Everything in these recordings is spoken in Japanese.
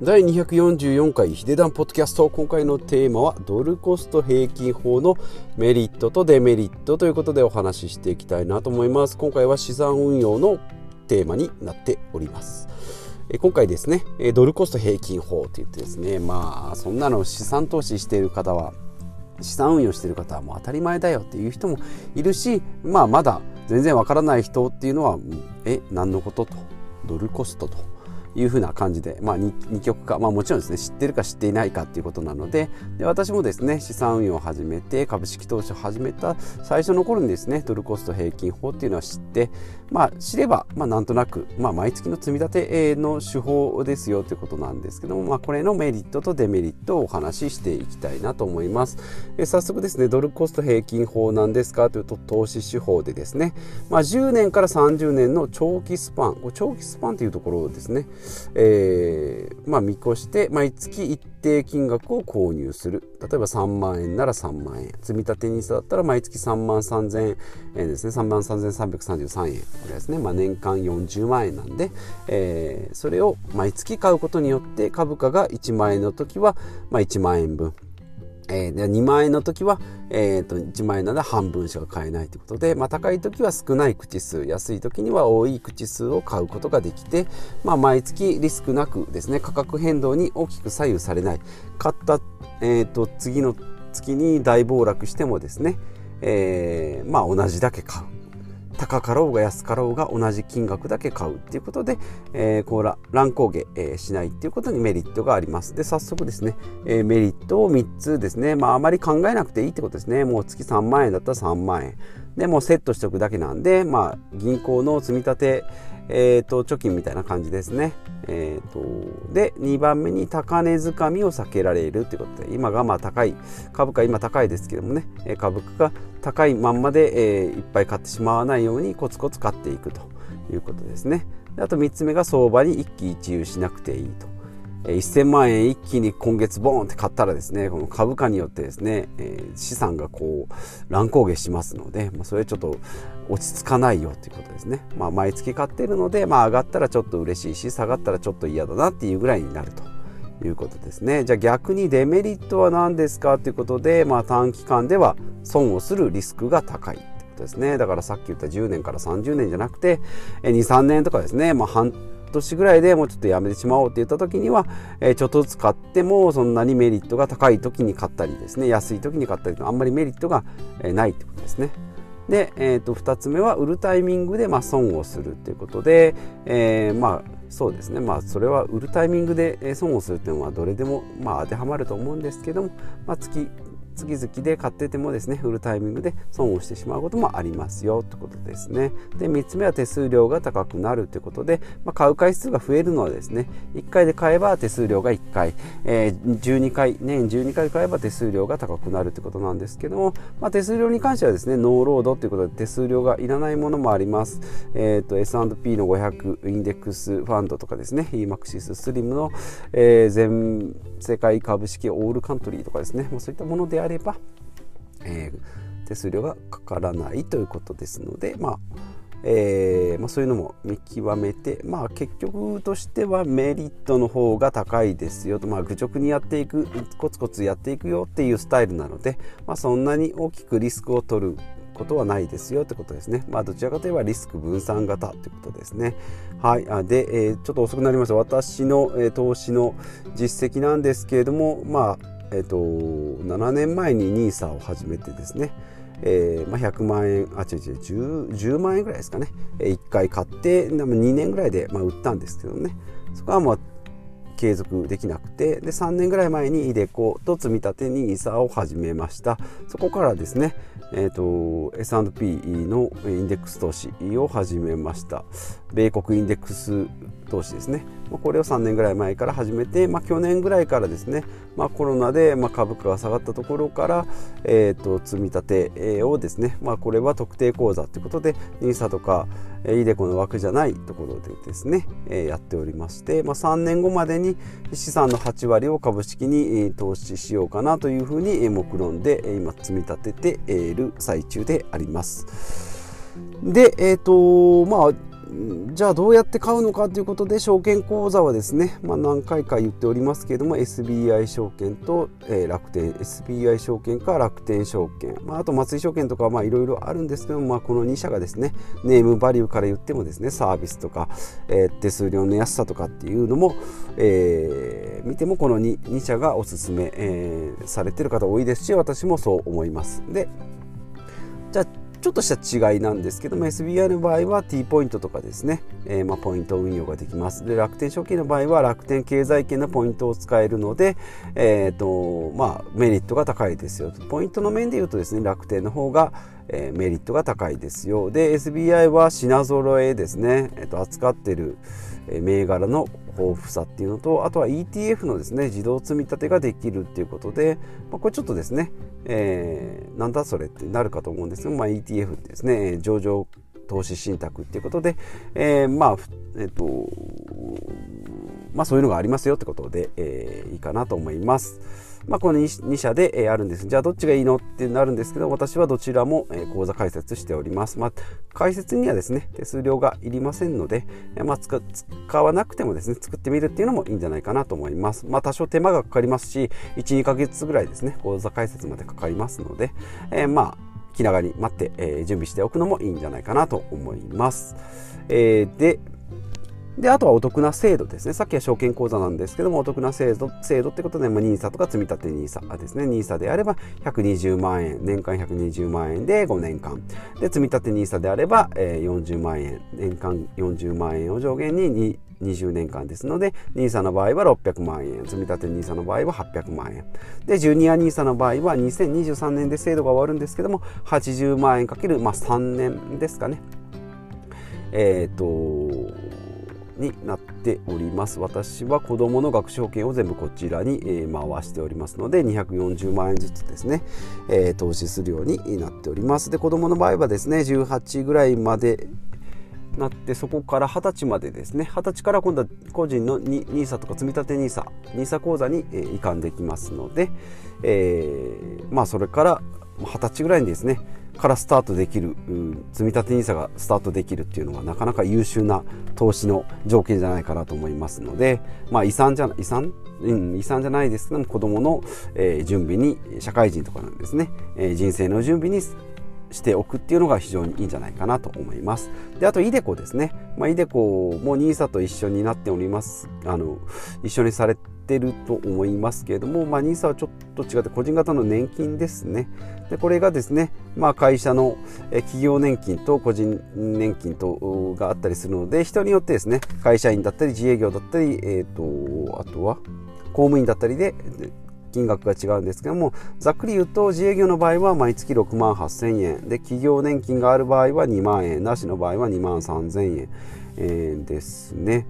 第244回ヒデダンポッドキャスト今回のテーマはドルコスト平均法のメリットとデメリットということでお話ししていきたいなと思います。今回は資産運用のテーマになっております。今回ですねドルコスト平均法といってですねまあそんなの資産投資している方は資産運用している方はもう当たり前だよっていう人もいるしまあまだ全然わからない人っていうのはえ何のことと？ドルコストと。いうふうな感じで、まあ、二極化、まあ、もちろんですね知ってるか知っていないかっていうことなのでで私もですね資産運用を始めて株式投資を始めた最初の頃にですねドルコスト平均法っていうのは知って、まあ、知れば、まあ、なんとなく、まあ、毎月の積み立ての手法ですよということなんですけども、まあ、これのメリットとデメリットをお話ししていきたいなと思います。え早速ですねドルコスト平均法なんですかというと投資手法でですね、まあ、10年から30年の長期スパン長期スパンというところですねえー、まあ、見越して毎月一定金額を購入する。例えば3万円なら3万円。積立 NISA だったら毎月3万3千円ですね。3万3333円。これですね、まあ、年間40万円なんで、えー、それを毎月買うことによって株価が1万円の時は、まあ、1万円分。えー、2万円の時は、えー、と1万円なら半分しか買えないということで、まあ、高い時は少ない口数安い時には多い口数を買うことができて、まあ、毎月リスクなくですね価格変動に大きく左右されない。買った、えー、と次の月に大暴落してもですね、えー、まあ同じだけ買う。高かろうが安かろうが同じ金額だけ買うっていうことで、えー、こう乱高下、えー、しないっていうことにメリットがあります。で、早速ですね、えー、メリットを3つですね、まああまり考えなくていいってことですね。もう月3万円だったら3万円。で、もうセットしておくだけなんで、まあ銀行の積み立て、えーと、貯金みたいな感じですね。えーと、で2番目に高値掴みを避けられるということで今がまあ高い株価今高いですけどもね株価が高いまんまで、えー、いっぱい買ってしまわないようにコツコツ買っていくということですね。あと3つ目が相場に一喜一憂しなくていいと。1000万円一気に今月ボーンって買ったらですねこの株価によってですね、えー、資産がこう乱高下しますので、まあ、それちょっと落ち着かないよということですね、まあ、毎月買ってるので、まあ、上がったらちょっと嬉しいし下がったらちょっと嫌だなっていうぐらいになると。いうことですね。じゃあ逆にデメリットは何ですかということで、まあ、短期間では損をするリスクが高いですね。だからさっき言った10年から30年じゃなくて23年とかですね、まあ、半年ぐらいでもうちょっとやめてしまおうって言った時には、え、ちょっとずつ買ってもそんなにメリットが高い時に買ったりですね安い時に買ったりとあんまりメリットがないってことですね。で、えー、と2つ目は売るタイミングでま損をするということで、えー、まあそうですねまあそれは売るタイミングで損をするっていうのはどれでもまあ当てはまると思うんですけども、まあ、月月々で買っててもですね売るタイミングで損をしてしまうこともありますよということですね。で3つ目は手数料が高くなるということで、まあ、買う回数が増えるのはですね1回で買えば手数料が1回、えー、12回年12回買えば手数料が高くなるということなんですけども、まあ、手数料に関してはですねノーロードということで手数料がいらないものもあります、えーと、S&P の500インデックスファンドとかですね EMAXIS スリムの、えー、全世界株式オールカントリーとかですね、まあ、そういったものであれば、えー、手数料がかからないということですので、まあえーまあ、そういうのも見極めて、まあ、結局としてはメリットの方が高いですよと、まあ、愚直にやっていくコツコツやっていくよっていうスタイルなので、まあ、そんなに大きくリスクを取ることはないですよってことですね。まあ、どちらかといえばリスク分散型ということですね。はい。あで、えー、ちょっと遅くなりました。私の、えー、投資の実績なんですけれども、まあ、えっ、と、7年前に NISA を始めてですね、えーまあ、100万円あ違う違う 10, 10万円ぐらいですかね、えー、1回買って2年ぐらいで、まあ、売ったんですけどね。そこはもう継続できなくて。で3年ぐらい前にイデコと積み立て NISA を始めました。そこからですね、えーと、S&P のインデックス投資を始めました。米国インデックス投資ですねこれを3年ぐらい前から始めて、まあ、去年ぐらいからですね、まあ、コロナでま株価が下がったところから、えー、と積み立てをですね、まあ、これは特定口座ということで NISA とかイデコの枠じゃないところでですねやっておりまして、ま、3年後までに資産の8割を株式に投資しようかなというふうに目論んで今積み立てている最中であります。で、えーとまあじゃあどうやって買うのかということで証券口座はですね、まあ、何回か言っておりますけれども SBI 証券と、えー、楽天 SBI 証券か楽天証券、まあ、あと松井証券とかいろいろあるんですけども、まあ、この2社がですねネームバリューから言ってもですねサービスとか、えー、手数料の安さとかっていうのも、えー、見てもこの 2, 2社がおすすめ、えー、されてる方多いですし私もそう思います。でちょっとした違いなんですけども SBI の場合は T ポイントとかですね、えー、まポイント運用ができます。で楽天証券の場合は楽天経済圏のポイントを使えるので、えーとまあ、メリットが高いですよ。ポイントの面でいうとですね楽天の方が、え、メリットが高いですよ。で SBI は品揃えですね、えー、と扱ってる銘柄の豊富さっていうのとあとは ETF のですね自動積み立てができるっていうことで、まあ、これちょっとですね、えー、なんだそれってなるかと思うんですが、まあ、ETF ってですね上場投資信託っていうことで、えー、まあえっ、ー、とまあそういうのがありますよってことで、えー、いいかなと思います。まあ、この 2, 2社で、えあるんです。じゃあどっちがいいのってなるんですけど私はどちらも、え講座開設しております、まあ、解説にはですね手数料がいりませんので、えまあ、使わなくてもですね作ってみるっていうのもいいんじゃないかなと思います、まあ、多少手間がかかりますし12ヶ月ぐらいですね講座開設までかかりますので、えー、まあ気長に待って、えー、準備しておくのもいいんじゃないかなと思います、えー、でであとはお得な制度ですね。さっきは証券口座なんですけどもお得な制度制度ってことで、まあ、NISA とか積立 NISA ですね。NISA であれば120万円年間120万円で5年間。で積立 NISA であれば、えー、40万円年間40万円を上限に20年間ですので NISA の場合は600万円積立 NISA の場合は800万円。でジュニア NISA の場合は2023年で制度が終わるんですけども80万円かける、まあ、3年ですかね。えっ、ー、とになっております。私は子どもの学資保険を全部こちらに、え回しておりますので240万円ずつですね、え投資するようになっております。で子どもの場合はですね18ぐらいまでなってそこから20歳までですね20歳から今度は個人の NISA とか積立 NISA NISA 口座に、え移管できますので、えー、まあそれから20歳ぐらいにですねからスタートできるうん積立 NISA がスタートできるっていうのはなかなか優秀な投資の条件じゃないかなと思いますので、まあ、遺産じゃ遺産、うん、遺産じゃないですけども子どもの、えー、準備に社会人とかなんですね、えー、人生の準備にしておくっていうのが非常にいいんじゃないかなと思います。で、あと、イデコですね。まあ、イデコも NISA と一緒になっております。あの、一緒にされってると思いますけれども、まあ、NISA はちょっと違って個人型の年金ですね。でこれがですね、まあ、会社の企業年金と個人年金とがあったりするので人によってですね会社員だったり自営業だったり、えーと、あとは公務員だったりで金額が違うんですけどもざっくり言うと自営業の場合は毎月6万8000円。で企業年金がある場合は2万円。なしの場合は2万3000円。えー、ですね。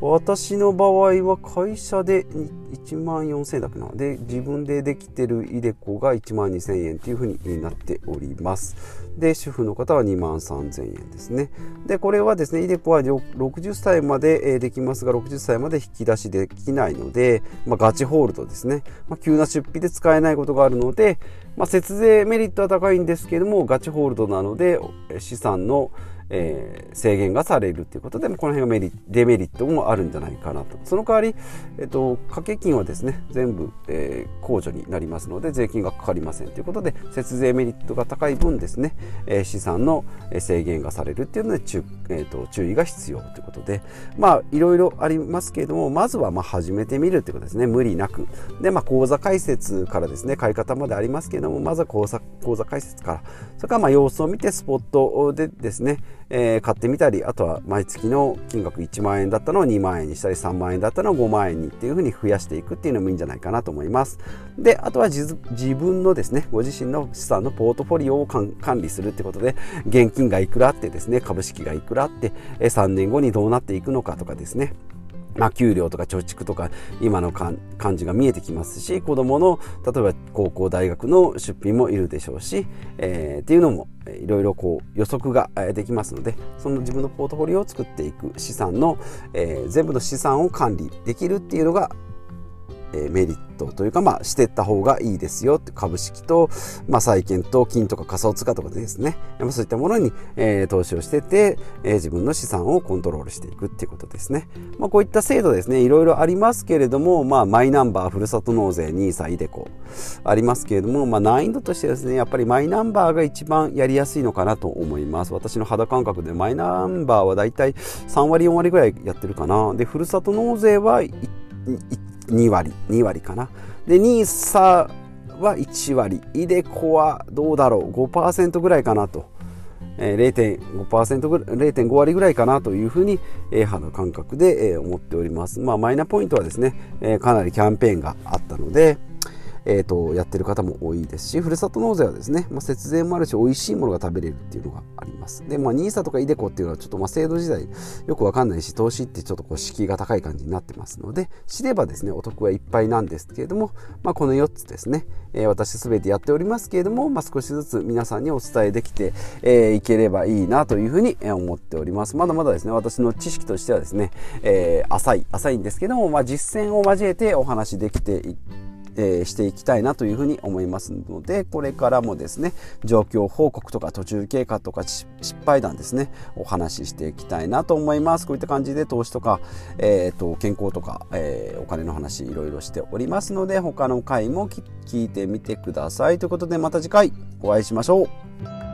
私の場合は会社で1万4000円だけな。で自分でできてるイデコが1万2000円というふうになっております。で主婦の方は2万3000円ですね。でこれはですねイデコは60歳までできますが60歳まで引き出しできないので、まあ、ガチホールドですね、まあ、急な出費で使えないことがあるので、まあ、節税メリットは高いんですけどもガチホールドなので資産のえー、制限がされるということでこの辺がメリデメリットもあるんじゃないかなと。その代わり、えっと、掛け金はですね全部、えー、控除になりますので税金がかかりませんということで節税メリットが高い分ですね、えー、資産の制限がされるっていうので注,、えーと、注意が必要ということでまあいろいろありますけれどもまずはまあ始めてみるということですね。無理なく。で、まあ、口座開設からですね買い方までありますけれどもまずは口座口座開設から。それからまあ様子を見てスポットでですねえー、買ってみたりあとは毎月の金額1万円だったのを2万円にしたり3万円だったのを5万円にっていうふうに増やしていくっていうのもいいんじゃないかなと思います。であとは自分のですねご自身の資産のポートフォリオを管理するってことで現金がいくらあってですね株式がいくらあって3年後にどうなっていくのかとかですね。まあ、給料とか貯蓄とか今の感じが見えてきますし子どもの例えば高校大学の出費もいるでしょうし、えー、っていうのもいろいろこう予測ができますのでその自分のポートフォリオを作っていく資産の、えー、全部の資産を管理できるっていうのがえメリットというか、まあ、していった方がいいですよ株式と、まあ、債券と金とか仮想通貨とかですね、そういったものに、えー、投資をしてて、えー、自分の資産をコントロールしていくっていうことですね。まあ、こういった制度ですね、いろいろありますけれども、まあ、マイナンバー、ふるさと納税、NISA、イデコありますけれども、まあ、難易度としてですね、やっぱりマイナンバーが一番やりやすいのかなと思います。私の肌感覚でマイナンバーはだいたい3割、4割ぐらいやってるかな。で、ふるさと納税は2割2割かな。で NISA は1割。イデコはどうだろう。5%ぐらいかなと、え、0.5%ぐらい0.5割ぐらいかなというふうに、えー、肌感覚で、え、思っております。まあマイナポイントはですね、え、かなりキャンペーンがあったのでえーと、やってる方も多いですしふるさと納税はですね、まあ、節税もあるし美味しいものが食べれるっていうのがあります。で、まあ、NISA とか iDeCo っていうのはちょっとまあ制度時代よくわかんないし投資ってちょっとこう敷居が高い感じになってますので知ればですねお得はいっぱいなんですけれども、まあ、この4つですね、えー、私すべてやっておりますけれども、まあ、少しずつ皆さんにお伝えできて、えー、いければいいなというふうに思っております。まだまだですね私の知識としてはですね、えー、浅い浅いんですけども、まあ、実践を交えてお話できていってえー、していきたいなというふうに思いますのでこれからもですね状況報告とか途中経過とか失敗談ですねお話ししていきたいなと思います。こういった感じで投資とか、えーと、健康とか、えー、お金の話いろいろしておりますので他の回も聞いてみてください。ということでまた次回お会いしましょう。